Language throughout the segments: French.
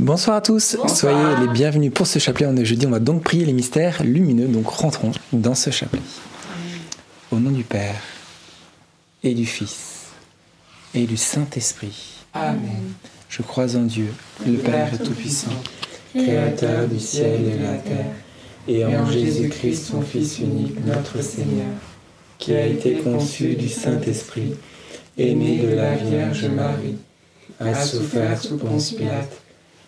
Bonsoir à tous, soyez les bienvenus pour ce chapelet. On est jeudi, on va donc prier les mystères lumineux, donc rentrons dans ce chapelet. Au nom du Père et du Fils et du Saint-Esprit. Amen. Je crois en Dieu, le Père Tout-Puissant, Créateur du ciel et de la terre, et en Jésus-Christ, son Fils unique, notre Seigneur, qui a été conçu du Saint-Esprit, et né de la Vierge Marie, a souffert sous Ponce Pilate,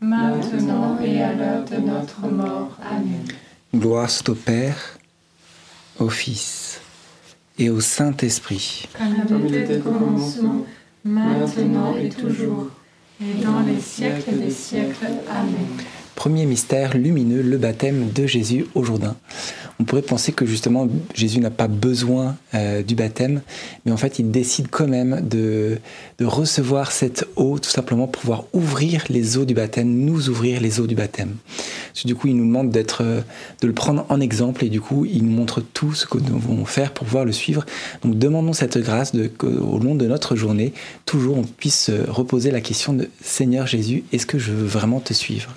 maintenant et à l'heure de notre mort. Amen. Gloire soit au Père, au Fils et au Saint-Esprit. Comme il était au commencement, maintenant et toujours, et dans les siècles des siècles. Amen. Premier mystère lumineux, le baptême de Jésus au Jourdain. On pourrait penser que justement Jésus n'a pas besoin euh, du baptême, mais en fait il décide quand même de, de recevoir cette eau tout simplement pour pouvoir ouvrir les eaux du baptême, nous ouvrir les eaux du baptême. Du coup il nous demande d'être, euh, de le prendre en exemple et du coup il nous montre tout ce que nous devons faire pour pouvoir le suivre. Donc demandons cette grâce qu'au long de notre journée, toujours on puisse se reposer la question de Seigneur Jésus, est-ce que je veux vraiment te suivre?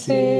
Offensés.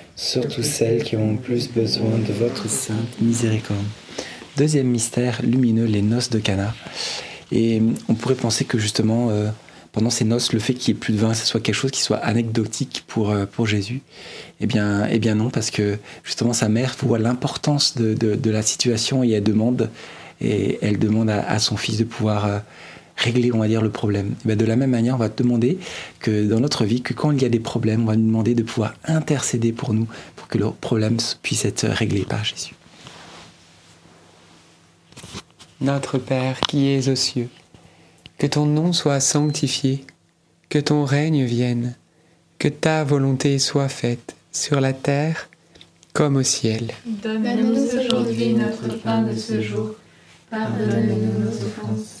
surtout celles qui ont le plus besoin de votre sainte miséricorde. Deuxième mystère lumineux, les noces de Cana. Et on pourrait penser que justement, euh, pendant ces noces, le fait qu'il n'y ait plus de vin, ce soit quelque chose qui soit anecdotique pour, euh, pour Jésus. Eh bien, eh bien non, parce que justement sa mère voit l'importance de, de, la situation et elle demande, et elle demande à, à son fils de pouvoir euh, régler, on va dire, le problème. Eh bien, de la même manière, on va demander que dans notre vie, que quand il y a des problèmes, on va nous demander de pouvoir intercéder pour nous, pour que le problème puisse être réglé par Jésus. Notre Père qui es aux cieux, que ton nom soit sanctifié, que ton règne vienne, que ta volonté soit faite sur la terre comme au ciel. Donne-nous aujourd'hui notre pain de ce jour. Pardonne-nous nos offenses,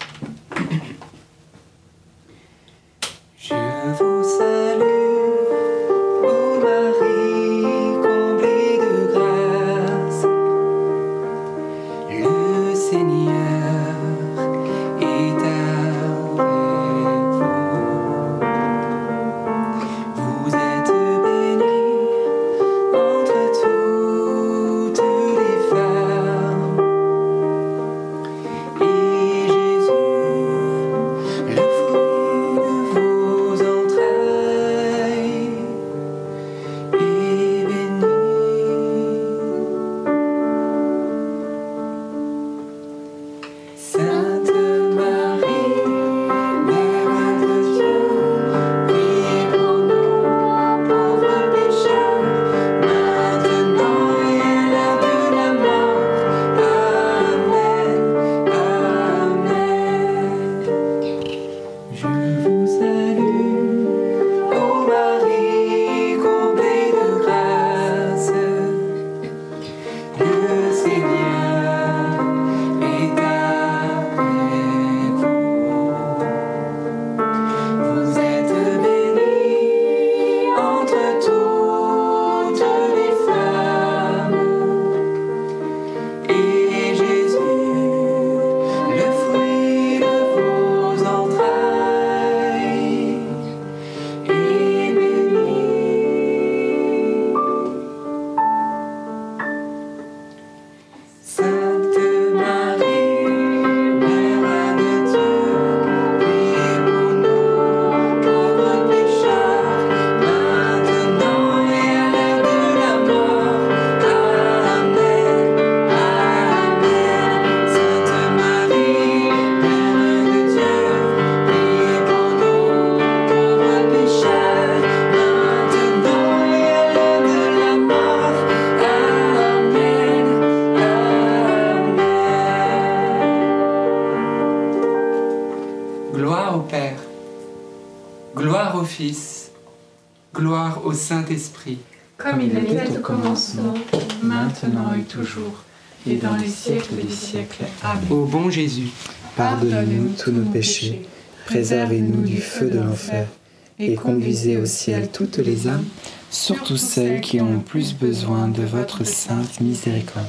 Thank you. Et dans les siècles des siècles. Amen. Ô bon Jésus, Pardonnez-nous tous nos péchés, préservez-nous du feu de l'enfer, et conduisez au ciel toutes les âmes, surtout celles qui ont le plus besoin de votre sainte miséricorde.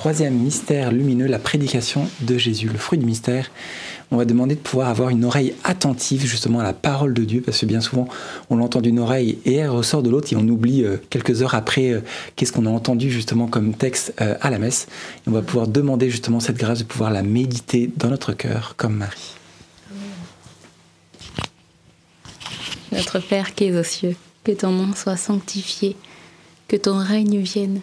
Troisième mystère lumineux, la prédication de Jésus, le fruit du mystère. On va demander de pouvoir avoir une oreille attentive justement à la parole de Dieu, parce que bien souvent on l'entend d'une oreille et elle ressort de l'autre et on oublie euh, quelques heures après euh, qu'est-ce qu'on a entendu justement comme texte euh, à la messe. On va pouvoir demander justement cette grâce de pouvoir la méditer dans notre cœur comme Marie. Notre Père qui es aux cieux, que ton nom soit sanctifié, que ton règne vienne,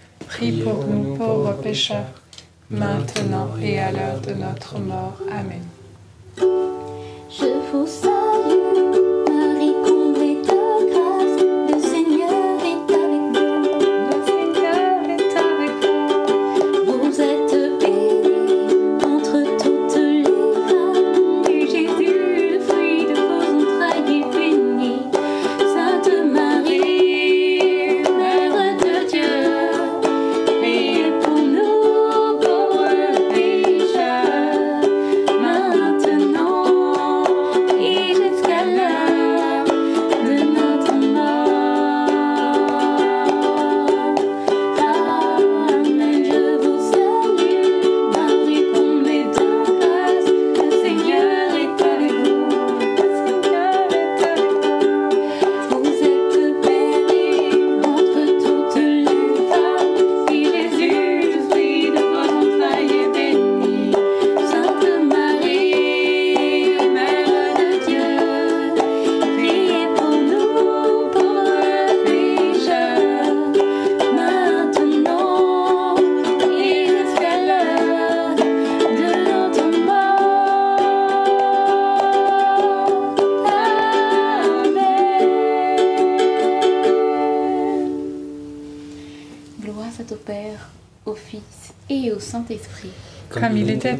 prie pour nous pauvres pécheurs, maintenant et à l'heure de notre mort. Amen. Je vous salue,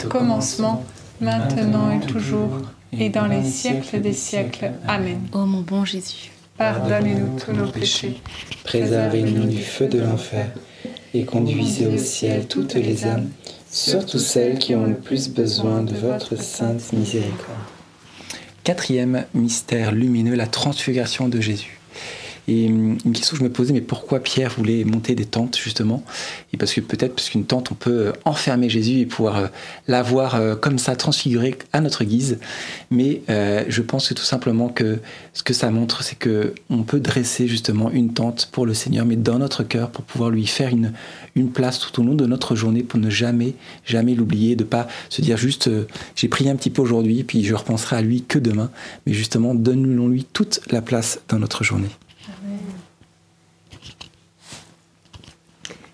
au commencement, maintenant et toujours, et dans les siècles des siècles. Amen. Ô mon bon Jésus, Pardonnez-nous tous nos péchés, Préservez-nous du feu de l'enfer et conduisez au ciel toutes les âmes, surtout celles qui ont le plus besoin de votre sainte miséricorde. Quatrième mystère lumineux, la transfiguration de Jésus. Et hum, une question que je me posais, mais pourquoi Pierre voulait monter des tentes justement? Et parce que peut-être parce qu'une tente, on peut euh, enfermer Jésus et pouvoir euh, l'avoir euh, comme ça transfiguré à notre guise. Mais je pense que tout simplement que ce que ça montre, c'est que on peut dresser justement une tente pour le Seigneur, mais dans notre cœur pour pouvoir lui faire une place tout au long de notre journée pour ne jamais jamais l'oublier, de pas se dire juste j'ai prié un petit peu aujourd'hui, puis je repenserai à lui que demain, mais justement donnons-lui toute la place dans notre journée.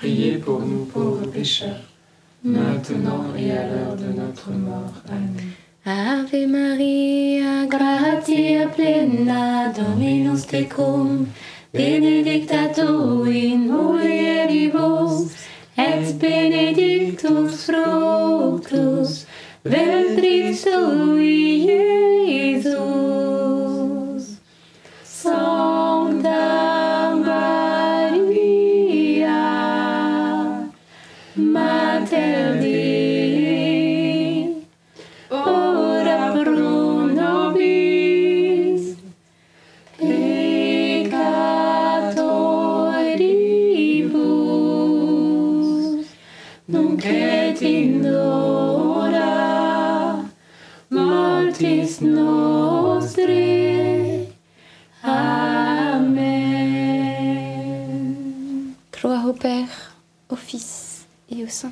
priez pour nous pauvres pécheurs, maintenant et à l'heure de notre mort. Amen. Ave Maria, gratia plena, Dominus tecum, benedicta tu in mulieribus, et benedictus fructus ventris tui, Iesus.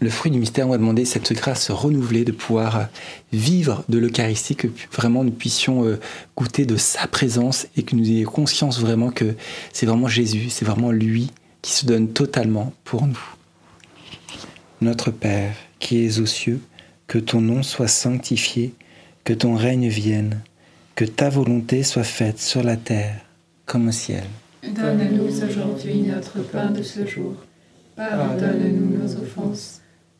le fruit du mystère, on va demander cette grâce renouvelée de pouvoir vivre de l'Eucharistie, que vraiment nous puissions euh, goûter de sa présence et que nous ayons conscience vraiment que c'est vraiment Jésus, c'est vraiment lui qui se donne totalement pour nous. Notre Père, qui es aux cieux, que ton nom soit sanctifié, que ton règne vienne, que ta volonté soit faite sur la terre comme au ciel. Donne-nous aujourd'hui notre pain de ce jour. Pardonne-nous nos offenses,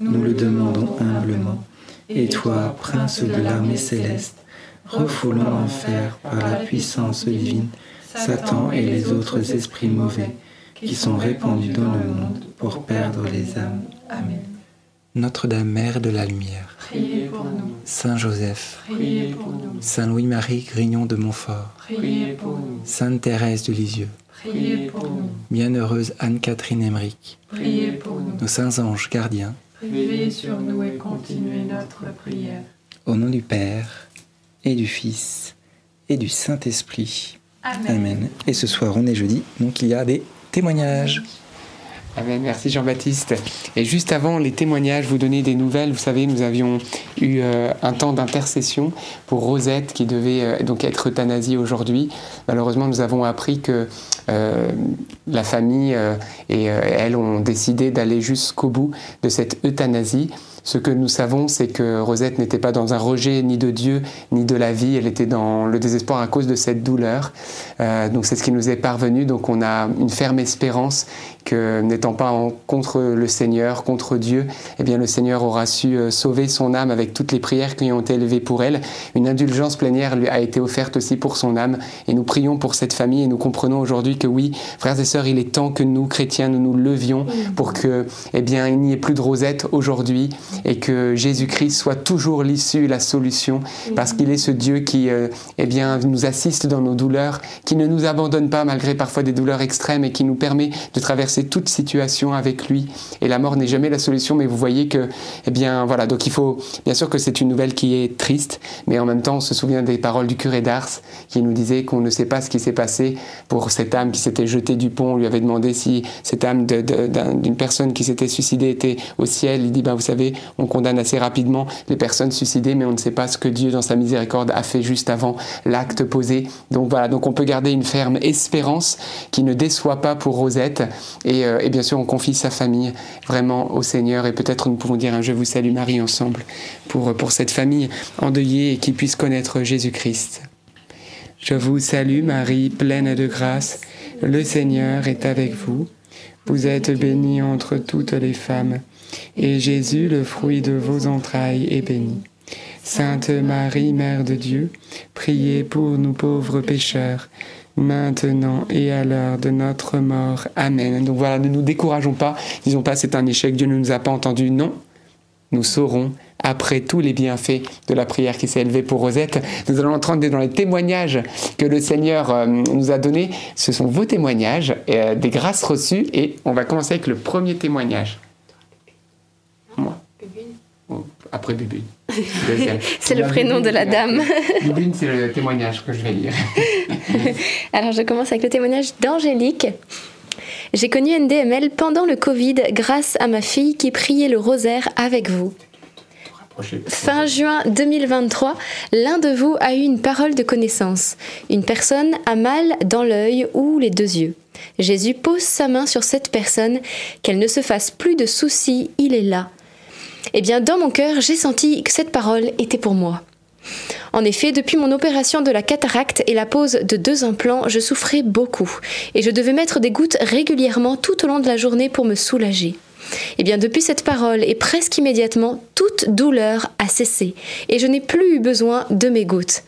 nous le demandons humblement. Et toi, prince de l'armée céleste, refoulant l'enfer par la puissance divine, Satan et les autres esprits mauvais qui sont répandus dans le monde pour perdre les âmes. Amen. Notre-Dame, Mère de la Lumière, Priez pour nous. Saint Joseph, Priez pour nous. Saint Louis-Marie Grignon de Montfort, Priez pour nous. Sainte Thérèse de Lisieux, Priez pour nous. Bienheureuse Anne-Catherine Emmerich, Priez pour nous. nos saints anges gardiens, Veillez sur nous et continuez notre prière. au nom du Père et du Fils et du Saint-Esprit. Amen. Et ce soir, on est jeudi, donc il y a des témoignages. Amen, merci Jean-Baptiste. Et juste avant les témoignages, vous donner des nouvelles. Vous savez, nous avions eu euh, un temps d'intercession pour Rosette qui devait euh, donc être euthanasiée aujourd'hui. Malheureusement, nous avons appris que euh, la famille et elle ont décidé d'aller jusqu'au bout de cette euthanasie. Ce que nous savons, c'est que Rosette n'était pas dans un rejet ni de Dieu ni de la vie, elle était dans le désespoir à cause de cette douleur. Euh, donc c'est ce qui nous est parvenu, donc on a une ferme espérance que n'étant pas en, contre le Seigneur, contre Dieu, eh bien le Seigneur aura su euh, sauver son âme avec toutes les prières qui ont été élevées pour elle. Une indulgence plénière lui a été offerte aussi pour son âme. Et nous prions pour cette famille et nous comprenons aujourd'hui que oui, frères et sœurs, il est temps que nous chrétiens nous nous levions pour que eh bien il n'y ait plus de Rosette aujourd'hui et que Jésus-Christ soit toujours l'issue, la solution parce qu'il est ce Dieu qui euh, eh bien nous assiste dans nos douleurs, qui ne nous abandonne pas malgré parfois des douleurs extrêmes et qui nous permet de traverser toute situation avec lui. Et la mort n'est jamais la solution, mais vous voyez que, eh bien, voilà. Donc il faut, bien sûr que c'est une nouvelle qui est triste, mais en même temps, on se souvient des paroles du curé d'Ars qui nous disait qu'on ne sait pas ce qui s'est passé pour cette âme qui s'était jetée du pont. On lui avait demandé si cette âme d'une personne qui s'était suicidée était au ciel. Il dit, ben, vous savez, on condamne assez rapidement les personnes suicidées, mais on ne sait pas ce que Dieu, dans sa miséricorde, a fait juste avant l'acte posé. Donc voilà, donc on peut garder une ferme espérance qui ne déçoit pas pour Rosette. Et, euh, bien sûr, on confie sa famille vraiment au Seigneur. Et peut-être nous pouvons dire un Je vous salue Marie ensemble pour, pour cette famille endeuillée et qui puisse connaître Jésus-Christ. Je vous salue Marie, pleine de grâce. Le Seigneur est avec vous. Vous êtes bénie entre toutes les femmes. Et Jésus, le fruit de vos entrailles, est béni. Sainte Marie, Mère de Dieu, priez pour nous pauvres pécheurs, maintenant et à l'heure de notre mort. Amen. Donc voilà, ne nous décourageons pas, disons pas c'est un échec, Dieu ne nous a pas entendus. Non, nous saurons, après tous les bienfaits de la prière qui s'est élevée pour Rosette, nous allons entrer dans les témoignages que le Seigneur euh, nous a donnés. Ce sont vos témoignages, euh, des grâces reçues, et on va commencer avec le premier témoignage. Moi. Oh, Après. Deuxième. C'est le prénom de la dame. Bubune, c'est le témoignage que je vais lire. Alors je commence avec le témoignage d'Angélique. J'ai connu NDML pendant le Covid grâce à ma fille qui priait le rosaire avec vous. Fin juin 2023, l'un de vous a eu une parole de connaissance. Une personne a mal dans l'œil ou les deux yeux. Jésus pose sa main sur cette personne, qu'elle ne se fasse plus de soucis, il est là. Eh bien, dans mon cœur, j'ai senti que cette parole était pour moi. En effet, depuis mon opération de la cataracte et la pose de deux implants, je souffrais beaucoup et je devais mettre des gouttes régulièrement tout au long de la journée pour me soulager. Eh bien, depuis cette parole et presque immédiatement, toute douleur a cessé et je n'ai plus eu besoin de mes gouttes.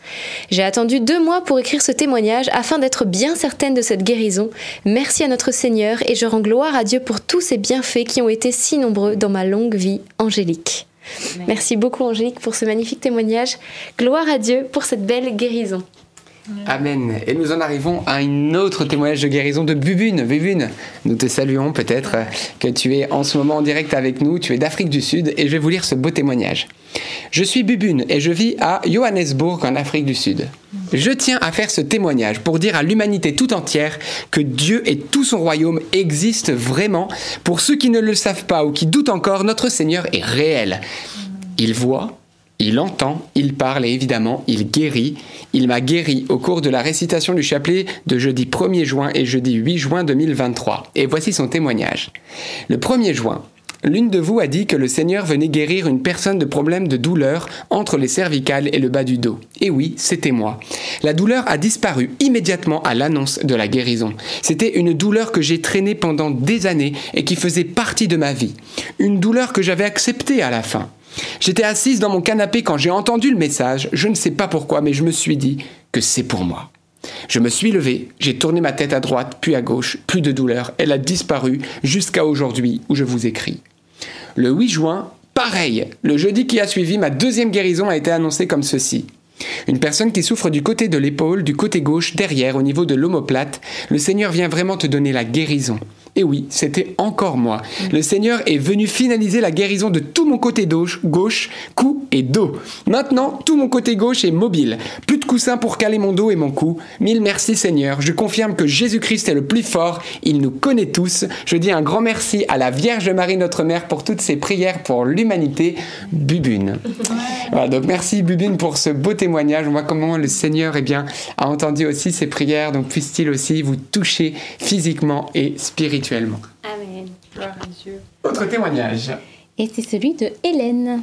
J'ai attendu deux mois pour écrire ce témoignage afin d'être bien certaine de cette guérison. Merci à notre Seigneur et je rends gloire à Dieu pour tous ces bienfaits qui ont été si nombreux dans ma longue vie angélique. Merci beaucoup Angélique pour ce magnifique témoignage. Gloire à Dieu pour cette belle guérison. Amen. Et nous en arrivons à un autre témoignage de guérison de Bubune. Bubune, nous te saluons peut-être que tu es en ce moment en direct avec nous. Tu es d'Afrique du Sud et je vais vous lire ce beau témoignage. Je suis Bubune et je vis à Johannesburg en Afrique du Sud. Je tiens à faire ce témoignage pour dire à l'humanité tout entière que Dieu et tout son royaume existent vraiment. Pour ceux qui ne le savent pas ou qui doutent encore, notre Seigneur est réel. Il voit, il entend, il parle et évidemment, il guérit. Il m'a guéri au cours de la récitation du chapelet de jeudi 1er juin et jeudi 8 juin 2023. Et voici son témoignage. Le 1er juin, L'une de vous a dit que le Seigneur venait guérir une personne de problèmes de douleur entre les cervicales et le bas du dos. Et oui, c'était moi. La douleur a disparu immédiatement à l'annonce de la guérison. C'était une douleur que j'ai traînée pendant des années et qui faisait partie de ma vie. Une douleur que j'avais acceptée à la fin. J'étais assise dans mon canapé quand j'ai entendu le message, je ne sais pas pourquoi, mais je me suis dit que c'est pour moi. Je me suis levé, j'ai tourné ma tête à droite, puis à gauche, plus de douleur, elle a disparu jusqu'à aujourd'hui où je vous écris. Le 8 juin, pareil, le jeudi qui a suivi, ma deuxième guérison a été annoncée comme ceci. Une personne qui souffre du côté de l'épaule, du côté gauche, derrière, au niveau de l'omoplate, le Seigneur vient vraiment te donner la guérison. Et oui, c'était encore moi. Le Seigneur est venu finaliser la guérison de tout mon côté gauche, gauche, cou et dos. Maintenant, tout mon côté gauche est mobile. Plus de coussins pour caler mon dos et mon cou. Mille merci Seigneur. Je confirme que Jésus-Christ est le plus fort. Il nous connaît tous. Je dis un grand merci à la Vierge Marie, notre Mère, pour toutes ses prières pour l'humanité. Bubune. Voilà, donc merci Bubune pour ce beau témoignage. On voit comment le Seigneur eh bien, a entendu aussi ses prières. Donc puisse-t-il aussi vous toucher physiquement et spirituellement. Amen. Gloire à Dieu. Autre témoignage. Et c'est celui de Hélène.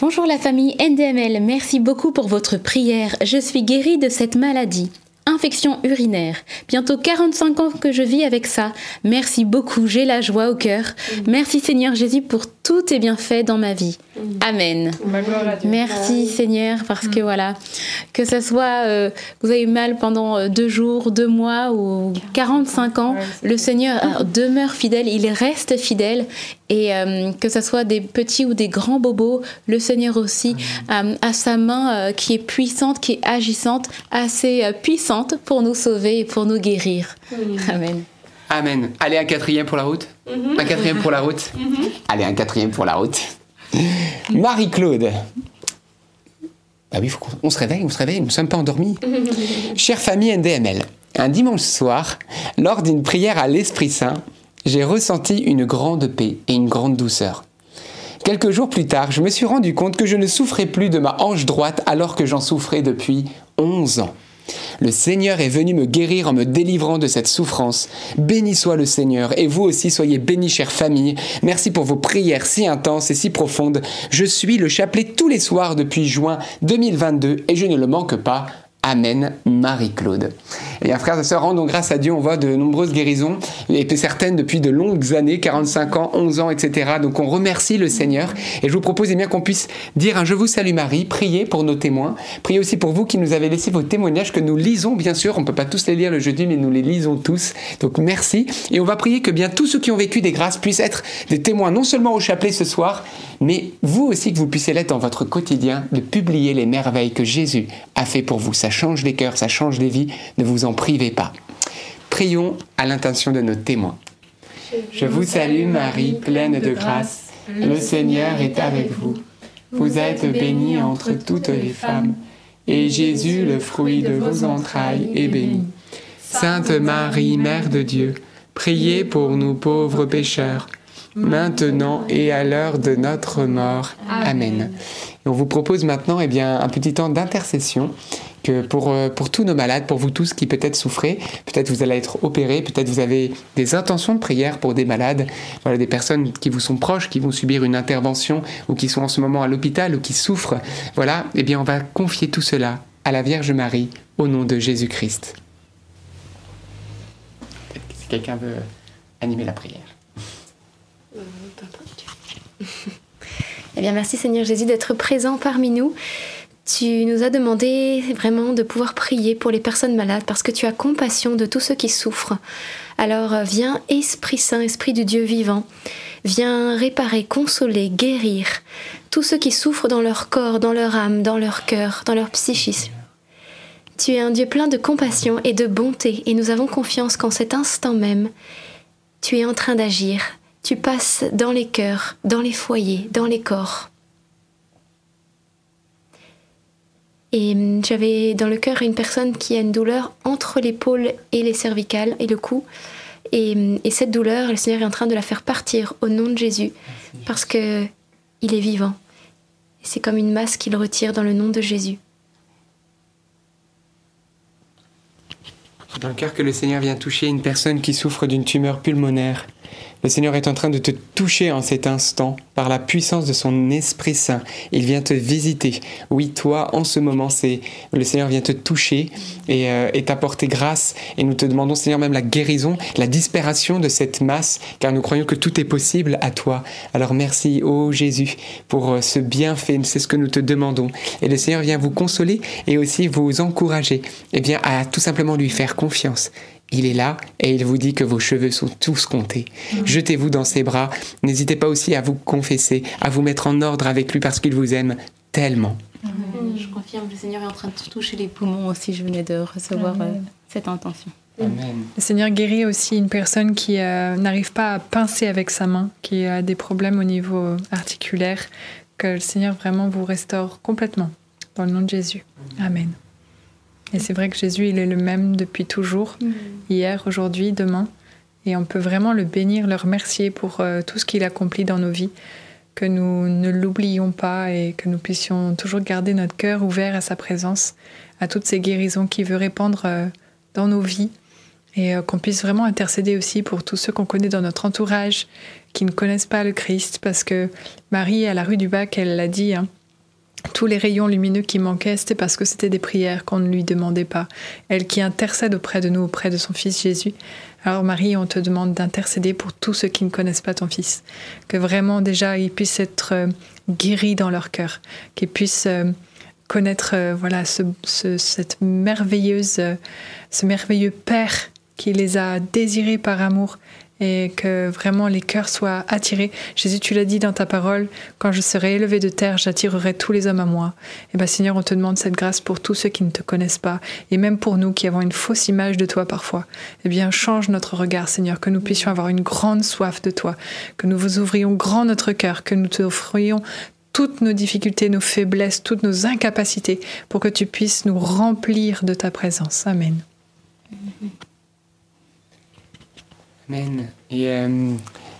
Bonjour la famille NDML, merci beaucoup pour votre prière. Je suis guérie de cette maladie. Infection urinaire. Bientôt 45 ans que je vis avec ça. Merci beaucoup, j'ai la joie au cœur. Merci Seigneur Jésus pour tous tes bienfaits dans ma vie. Amen. Merci Seigneur parce que voilà, que ce soit euh, que vous avez eu mal pendant euh, deux jours, deux mois ou 45 ans, le Seigneur euh, demeure fidèle, il reste fidèle et euh, que ce soit des petits ou des grands bobos, le Seigneur aussi euh, a sa main euh, qui est puissante, qui est agissante, assez euh, puissante pour nous sauver et pour nous guérir. Amen. Amen. Allez, un quatrième pour la route. Un quatrième pour la route. Allez, un quatrième pour la route. Marie-Claude. Bah oui, faut qu'on on se réveille, on se réveille, nous ne sommes pas endormis. Chère famille NDML, un dimanche soir, lors d'une prière à l'Esprit Saint, j'ai ressenti une grande paix et une grande douceur. Quelques jours plus tard, je me suis rendu compte que je ne souffrais plus de ma hanche droite alors que j'en souffrais depuis 11 ans. Le Seigneur est venu me guérir en me délivrant de cette souffrance. Béni soit le Seigneur, et vous aussi soyez bénis, chère famille. Merci pour vos prières si intenses et si profondes. Je suis le chapelet tous les soirs depuis juin 2022 et je ne le manque pas. Amen, Marie-Claude. Et bien, frères et sœurs, rendons grâce à Dieu, on voit de nombreuses guérisons, et certaines depuis de longues années, 45 ans, 11 ans, etc. Donc on remercie le Seigneur, et je vous propose eh bien qu'on puisse dire un Je vous salue Marie, priez pour nos témoins, priez aussi pour vous qui nous avez laissé vos témoignages, que nous lisons bien sûr, on ne peut pas tous les lire le jeudi, mais nous les lisons tous. Donc merci, et on va prier que bien tous ceux qui ont vécu des grâces puissent être des témoins, non seulement au chapelet ce soir, mais vous aussi que vous puissiez l'être dans votre quotidien, de publier les merveilles que Jésus a fait pour vous. Change les cœurs, ça change les vies, ne vous en privez pas. Prions à l'intention de nos témoins. Je vous salue Marie, pleine de grâce. Le Seigneur est avec vous. Vous êtes bénie entre toutes les femmes, et Jésus, le fruit de vos entrailles, est béni. Sainte Marie, Mère de Dieu, priez pour nous pauvres pécheurs, maintenant et à l'heure de notre mort. Amen. On vous propose maintenant eh bien, un petit temps d'intercession euh, pour tous nos malades, pour vous tous qui peut-être souffrez, peut-être vous allez être opérés, peut-être vous avez des intentions de prière pour des malades, des personnes qui vous sont proches, qui vont subir une intervention ou qui sont en ce moment à l'hôpital ou qui souffrent. Voilà, eh bien on va confier tout cela à la Vierge Marie au nom de Jésus-Christ. Si quelqu'un veut animer la prière. Eh bien, merci Seigneur Jésus d'être présent parmi nous. Tu nous as demandé vraiment de pouvoir prier pour les personnes malades parce que tu as compassion de tous ceux qui souffrent. Alors euh, viens Esprit Saint, Esprit du Dieu vivant, viens réparer, consoler, guérir tous ceux qui souffrent dans leur corps, dans leur âme, dans leur cœur, dans leur psychisme. Tu es un Dieu plein de compassion et de bonté et nous avons confiance qu'en cet instant même, tu es en train d'agir. Tu passes dans les cœurs, dans les foyers, dans les corps. Et hum, j'avais dans le cœur une personne qui a une douleur entre l'épaule et les cervicales et le cou. Et, hum, et cette douleur, le Seigneur est en train de la faire partir au nom de Jésus, parce que il est vivant. Et c'est comme une masse qu'il retire dans le nom de Jésus. Dans le cœur que le Seigneur vient toucher une personne qui souffre d'une tumeur pulmonaire. Le Seigneur est en train de te toucher en cet instant par la puissance de son Esprit Saint. Il vient te visiter. Oui, toi, en ce moment, c'est le Seigneur vient te toucher et euh, t'apporter grâce. Et nous te demandons, Seigneur, même la guérison, la disparition de cette masse, car nous croyons que tout est possible à toi. Alors merci, ô Jésus, pour euh, ce bienfait. C'est ce que nous te demandons. Et le Seigneur vient vous consoler et aussi vous encourager. Et bien à tout simplement lui faire confiance. Il est là et il vous dit que vos cheveux sont tous comptés. Jetez-vous dans ses bras. N'hésitez pas aussi à vous confesser, à vous mettre en ordre avec lui parce qu'il vous aime tellement. Je confirme, le Seigneur est en train de toucher les poumons aussi. Je venais de recevoir euh, cette intention. Amen. Le Seigneur guérit aussi une personne qui euh, n'arrive pas à pincer avec sa main, qui a des problèmes au niveau articulaire, que le Seigneur vraiment vous restaure complètement. Dans le nom de Jésus. Amen. Et c'est vrai que Jésus, il est le même depuis toujours, hier, aujourd'hui, demain. Et on peut vraiment le bénir, le remercier pour euh, tout ce qu'il accomplit dans nos vies. Que nous ne l'oublions pas et que nous puissions toujours garder notre cœur ouvert à sa présence, à toutes ces guérisons qu'il veut répandre euh, dans nos vies et euh, qu'on puisse vraiment intercéder aussi pour tous ceux qu'on connaît dans notre entourage qui ne connaissent pas le Christ, parce que Marie, à la rue du Bac, elle l'a dit, hein, tous les rayons lumineux qui manquaient, c'était parce que c'était des prières qu'on ne lui demandait pas. Elle qui intercède auprès de nous, auprès de son Fils Jésus. Alors Marie, on te demande d'intercéder pour tous ceux qui ne connaissent pas ton Fils. Que vraiment déjà, ils puissent être euh, guéris dans leur cœur, qu'ils puissent euh, connaître euh, voilà ce, ce- cette merveilleuse, ce merveilleux Père qui les a désirés par amour et que vraiment les cœurs soient attirés. Jésus, tu l'as dit dans ta parole, quand je serai élevé de terre, j'attirerai tous les hommes à moi. Et bien Seigneur, on te demande cette grâce pour tous ceux qui ne te connaissent pas, et même pour nous qui avons une fausse image de toi parfois. Eh bien, change notre regard, Seigneur, que nous puissions avoir une grande soif de toi, que nous vous ouvrions grand notre cœur, que nous t'offrions toutes nos difficultés, nos faiblesses, toutes nos incapacités, pour que tu puisses nous remplir de ta présence. Amen. Amen. Et euh,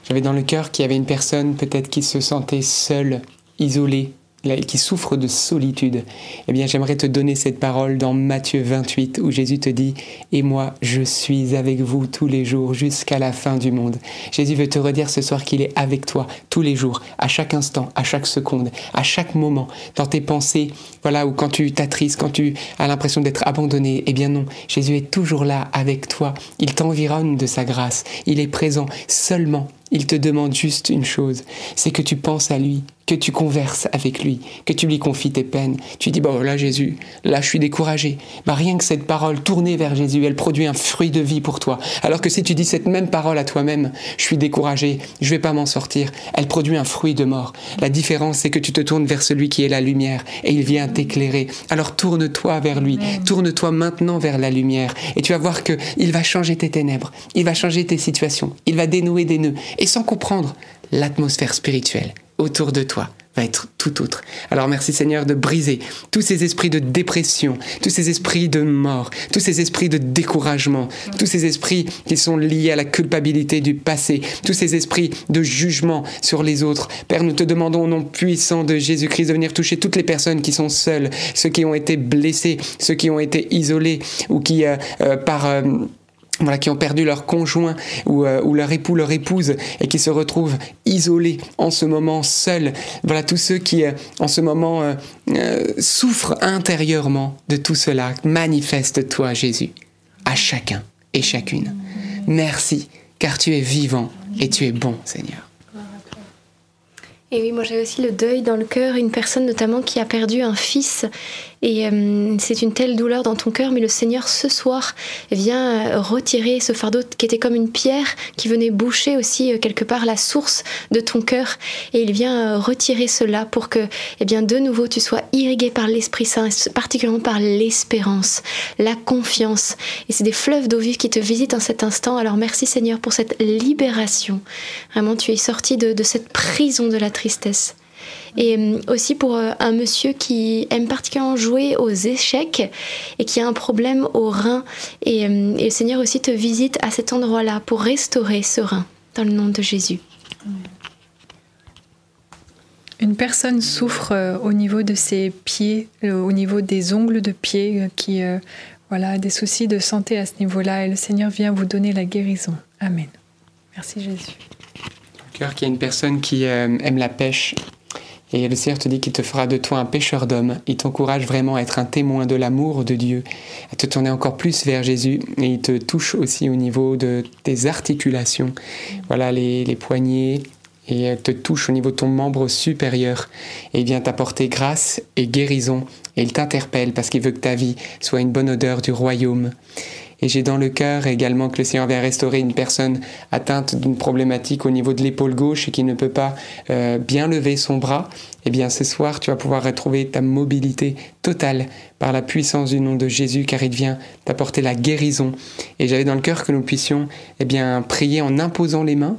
j'avais dans le cœur qu'il y avait une personne peut-être qui se sentait seule, isolée, qui souffre de solitude. Eh bien, j'aimerais te donner cette parole dans Matthieu 28 où Jésus te dit Et moi, je suis avec vous tous les jours jusqu'à la fin du monde. Jésus veut te redire ce soir qu'il est avec toi tous les jours, à chaque instant, à chaque seconde, à chaque moment, dans tes pensées, voilà, ou quand tu t'attristes, quand tu as l'impression d'être abandonné. Eh bien non, Jésus est toujours là avec toi. Il t'environne de sa grâce. Il est présent seulement. Il te demande juste une chose, c'est que tu penses à lui, que tu converses avec lui, que tu lui confies tes peines. Tu dis, bon là Jésus, là je suis découragé. Bah, rien que cette parole tournée vers Jésus, elle produit un fruit de vie pour toi. Alors que si tu dis cette même parole à toi-même, je suis découragé, je vais pas m'en sortir, elle produit un fruit de mort. La différence, c'est que tu te tournes vers celui qui est la lumière et il vient t'éclairer. Alors tourne-toi vers lui, tourne-toi maintenant vers la lumière et tu vas voir que il va changer tes ténèbres, il va changer tes situations, il va dénouer des nœuds et sans comprendre l'atmosphère spirituelle autour de toi va être tout autre. Alors merci Seigneur de briser tous ces esprits de dépression, tous ces esprits de mort, tous ces esprits de découragement, tous ces esprits qui sont liés à la culpabilité du passé, tous ces esprits de jugement sur les autres. Père, nous te demandons au nom puissant de Jésus-Christ de venir toucher toutes les personnes qui sont seules, ceux qui ont été blessés, ceux qui ont été isolés ou qui euh, euh, par... euh, voilà, qui ont perdu leur conjoint ou, euh, ou leur époux, leur épouse, et qui se retrouvent isolés en ce moment, seuls. Voilà, tous ceux qui, euh, en ce moment, euh, souffrent intérieurement de tout cela. Manifeste-toi, Jésus, à chacun et chacune. Merci, car tu es vivant et tu es bon, Seigneur. Et oui, moi j'ai aussi le deuil dans le cœur, une personne notamment qui a perdu un fils. Et euh, c'est une telle douleur dans ton cœur, mais le Seigneur ce soir vient euh, retirer ce fardeau qui était comme une pierre qui venait boucher aussi euh, quelque part la source de ton cœur. Et il vient euh, retirer cela pour que, eh bien, de nouveau tu sois irrigué par l'Esprit Saint, particulièrement par l'espérance, la confiance. Et c'est des fleuves d'eau vive qui te visitent en cet instant. Alors merci Seigneur pour cette libération. Vraiment, tu es sorti de, de cette prison de la tristesse. Et euh, aussi pour euh, un monsieur qui aime particulièrement jouer aux échecs et qui a un problème au rein. Et, euh, et le Seigneur aussi te visite à cet endroit-là pour restaurer ce rein, dans le nom de Jésus. Une personne souffre au niveau de ses pieds, au niveau des ongles de pied, qui euh, voilà, a des soucis de santé à ce niveau-là, et le Seigneur vient vous donner la guérison. Amen. Merci Jésus. cœur qu'il y a une personne qui euh, aime la pêche. Et le Seigneur te dit qu'il te fera de toi un pêcheur d'hommes. Il t'encourage vraiment à être un témoin de l'amour de Dieu, à te tourner encore plus vers Jésus. Et il te touche aussi au niveau de tes articulations. Voilà, les, les poignets. Et elle te touche au niveau de ton membre supérieur. Et il vient t'apporter grâce et guérison. Et il t'interpelle parce qu'il veut que ta vie soit une bonne odeur du royaume. Et j'ai dans le cœur également que le Seigneur vient restaurer une personne atteinte d'une problématique au niveau de l'épaule gauche et qui ne peut pas euh, bien lever son bras. Eh bien, ce soir, tu vas pouvoir retrouver ta mobilité totale par la puissance du nom de Jésus, car il vient t'apporter la guérison. Et j'avais dans le cœur que nous puissions, eh bien, prier en imposant les mains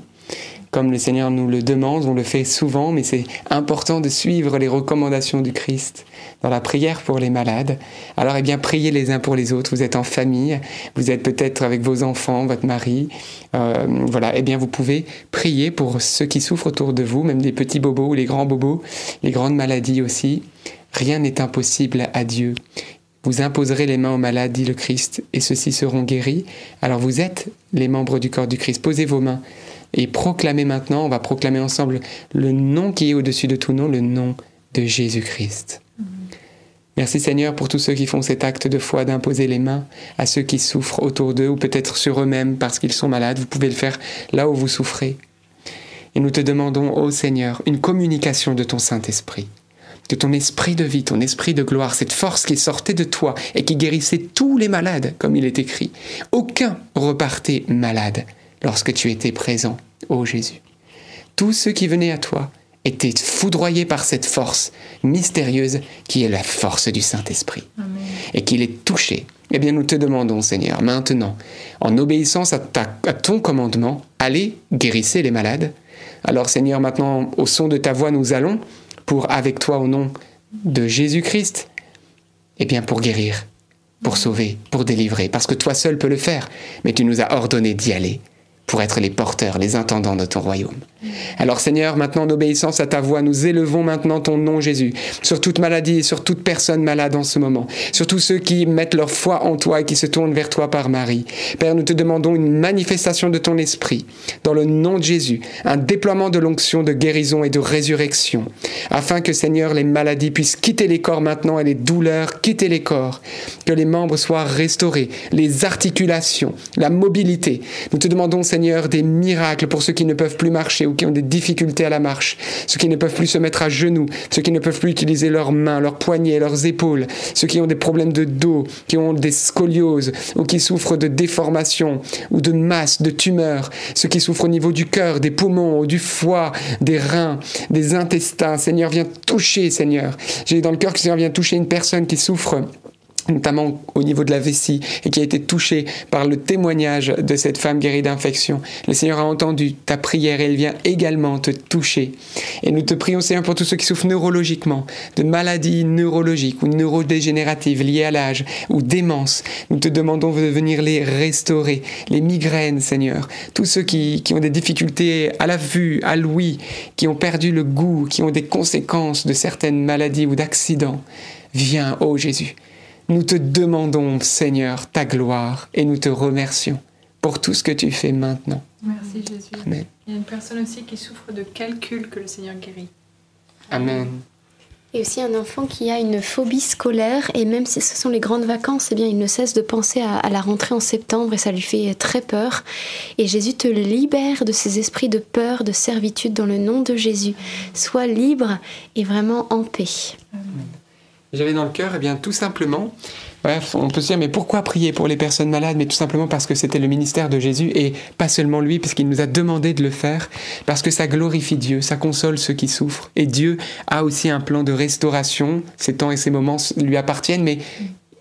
comme le Seigneur nous le demande, on le fait souvent, mais c'est important de suivre les recommandations du Christ dans la prière pour les malades. Alors, eh bien, priez les uns pour les autres. Vous êtes en famille, vous êtes peut-être avec vos enfants, votre mari. Euh, voilà, eh bien, vous pouvez prier pour ceux qui souffrent autour de vous, même les petits bobos ou les grands bobos, les grandes maladies aussi. Rien n'est impossible à Dieu. Vous imposerez les mains aux malades, dit le Christ, et ceux-ci seront guéris. Alors vous êtes les membres du corps du Christ. Posez vos mains et proclamez maintenant, on va proclamer ensemble le nom qui est au-dessus de tout nom, le nom de Jésus-Christ. Merci Seigneur pour tous ceux qui font cet acte de foi d'imposer les mains à ceux qui souffrent autour d'eux ou peut-être sur eux-mêmes parce qu'ils sont malades. Vous pouvez le faire là où vous souffrez. Et nous te demandons, ô Seigneur, une communication de ton Saint-Esprit, de ton esprit de vie, ton esprit de gloire, cette force qui sortait de toi et qui guérissait tous les malades, comme il est écrit. Aucun repartait malade lorsque tu étais présent, ô Jésus. Tous ceux qui venaient à toi étaient foudroyés par cette force mystérieuse qui est la force du Saint-Esprit et qui les touchait. Eh bien, nous te demandons, Seigneur, maintenant, en obéissance à, ta- à ton commandement, allez, guérissez les malades. Alors, Seigneur, maintenant, au son de ta voix, nous allons pour, avec toi, au nom de Jésus-Christ, eh bien, pour guérir, pour sauver, pour délivrer, parce que toi seul peux le faire, mais tu nous as ordonné d'y aller pour être les porteurs, les intendants de ton royaume. Alors Seigneur, maintenant en obéissance à ta voix, nous élevons maintenant ton nom Jésus sur toute maladie et sur toute personne malade en ce moment, sur tous ceux qui mettent leur foi en toi et qui se tournent vers toi par Marie. Père, nous te demandons une manifestation de ton esprit dans le nom de Jésus, un déploiement de l'onction de guérison et de résurrection, afin que Seigneur, les maladies puissent quitter les corps maintenant et les douleurs quitter les corps, que les membres soient restaurés, les articulations, la mobilité. Nous te demandons Seigneur des miracles pour ceux qui ne peuvent plus marcher ou qui ont des difficultés à la marche, ceux qui ne peuvent plus se mettre à genoux, ceux qui ne peuvent plus utiliser leurs mains, leurs poignets, leurs épaules, ceux qui ont des problèmes de dos, qui ont des scolioses ou qui souffrent de déformations ou de masse, de tumeurs, ceux qui souffrent au niveau du cœur, des poumons, du foie, des reins, des intestins. Seigneur, viens toucher, Seigneur. J'ai dans le cœur que Seigneur vient toucher une personne qui souffre notamment au niveau de la vessie, et qui a été touchée par le témoignage de cette femme guérie d'infection. Le Seigneur a entendu ta prière et il vient également te toucher. Et nous te prions, Seigneur, pour tous ceux qui souffrent neurologiquement, de maladies neurologiques ou neurodégénératives liées à l'âge ou démence. Nous te demandons de venir les restaurer. Les migraines, Seigneur. Tous ceux qui, qui ont des difficultés à la vue, à l'ouïe, qui ont perdu le goût, qui ont des conséquences de certaines maladies ou d'accidents. Viens, ô Jésus. Nous te demandons, Seigneur, ta gloire et nous te remercions pour tout ce que tu fais maintenant. Merci Jésus. Amen. Il y a une personne aussi qui souffre de calcul que le Seigneur guérit. Amen. Et aussi un enfant qui a une phobie scolaire et même si ce sont les grandes vacances, eh bien il ne cesse de penser à, à la rentrée en septembre et ça lui fait très peur. Et Jésus te libère de ces esprits de peur, de servitude dans le nom de Jésus. Sois libre et vraiment en paix. J'avais dans le cœur, eh bien, tout simplement, bref, on peut se dire, mais pourquoi prier pour les personnes malades? Mais tout simplement parce que c'était le ministère de Jésus et pas seulement lui, puisqu'il nous a demandé de le faire, parce que ça glorifie Dieu, ça console ceux qui souffrent. Et Dieu a aussi un plan de restauration. Ces temps et ces moments lui appartiennent, mais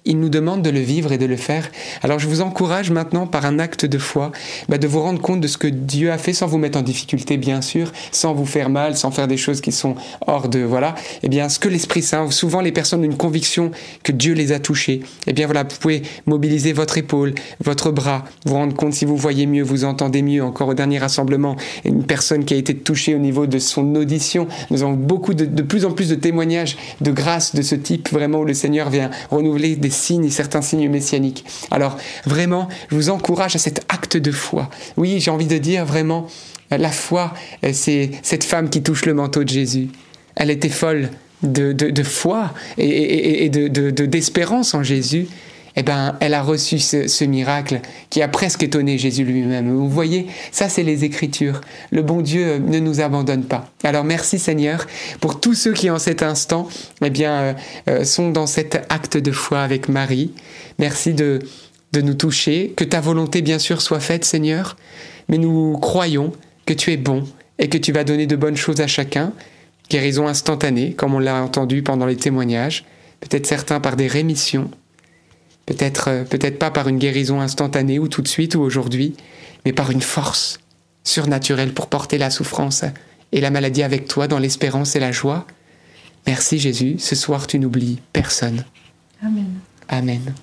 il nous demande de le vivre et de le faire. Alors je vous encourage maintenant par un acte de foi bah, de vous rendre compte de ce que Dieu a fait sans vous mettre en difficulté bien sûr, sans vous faire mal, sans faire des choses qui sont hors de voilà. Eh bien ce que l'Esprit Saint, souvent les personnes ont une conviction que Dieu les a touchées. Eh bien voilà, vous pouvez mobiliser votre épaule, votre bras, vous rendre compte si vous voyez mieux, vous entendez mieux. Encore au dernier rassemblement, une personne qui a été touchée au niveau de son audition. Nous avons beaucoup de, de plus en plus de témoignages de grâce de ce type, vraiment où le Seigneur vient renouveler des signes, certains signes messianiques. Alors vraiment, je vous encourage à cet acte de foi. Oui, j'ai envie de dire vraiment, la foi, euh, c'est cette femme qui touche le manteau de Jésus. Elle était folle de, foi et, et, et de, de, d'espérance en Jésus. Eh ben, elle a reçu ce, miracle qui a presque étonné Jésus lui-même. Vous voyez, ça c'est les Écritures. Le bon Dieu ne nous abandonne pas. Alors merci Seigneur pour tous ceux qui en cet instant, eh bien, euh, euh, sont dans cet acte de foi avec Marie. Merci de, de nous toucher. Que ta volonté, bien sûr, soit faite, Seigneur. Mais nous croyons que tu es bon et que tu vas donner de bonnes choses à chacun. Guérison instantanée, comme on l'a entendu pendant les témoignages. Peut-être certains par des rémissions. Peut-être euh, peut-être pas par une guérison instantanée ou tout de suite ou aujourd'hui, mais par une force surnaturelle pour porter la souffrance et la maladie avec toi dans l'espérance et la joie. Merci Jésus, ce soir tu n'oublies personne. Amen. Amen.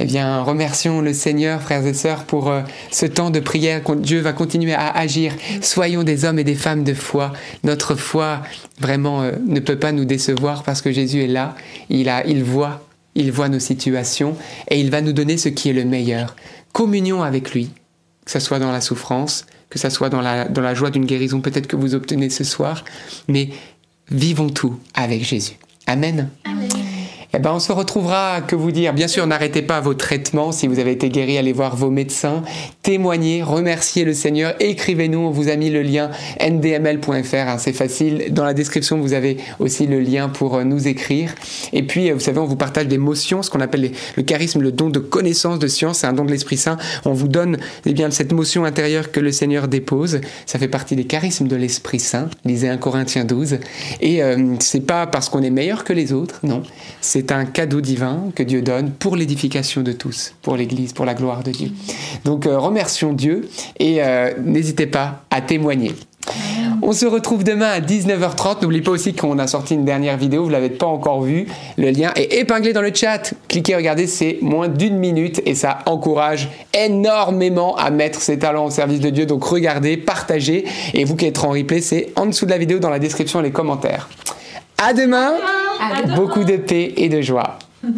Eh bien, remercions le Seigneur, frères et sœurs, pour euh, ce temps de prière. Dieu va continuer à agir. Soyons des hommes et des femmes de foi. Notre foi, vraiment, euh, ne peut pas nous décevoir parce que Jésus est là. Il, a, il voit, il voit nos situations et il va nous donner ce qui est le meilleur. Communion avec lui, que ce soit dans la souffrance, que ce soit dans la, dans la joie d'une guérison peut-être que vous obtenez ce soir, mais vivons tout avec Jésus. Amen. Eh ben, on se retrouvera, que vous dire Bien sûr, n'arrêtez pas vos traitements. Si vous avez été guéri, allez voir vos médecins. Témoignez, remerciez le Seigneur. Écrivez-nous, on vous a mis le lien ndml.fr. hein, c'est facile. Dans la description, vous avez aussi le lien pour euh, nous écrire. Et puis, euh, vous savez, on vous partage des motions, ce qu'on appelle le charisme, le don de connaissance, de science. C'est un don de l'Esprit Saint. On vous donne eh bien, cette motion intérieure que le Seigneur dépose. Ça fait partie des charismes de l'Esprit Saint. Lisez 1 Corinthiens 12. Et euh, c'est pas parce qu'on est meilleur que les autres, non. Un cadeau divin que Dieu donne pour l'édification de tous, pour l'Église, pour la gloire de Dieu. Donc euh, remercions Dieu et euh, n'hésitez pas à témoigner. On se retrouve demain à 19h30. N'oubliez pas aussi qu'on a sorti une dernière vidéo, vous ne l'avez pas encore vue. Le lien est épinglé dans le chat. Cliquez, regardez, c'est moins d'une minute et ça encourage énormément à mettre ses talents au service de Dieu. Donc regardez, partagez et vous qui êtes en replay, c'est en dessous de la vidéo dans la description et les commentaires. À demain, beaucoup de paix et de joie.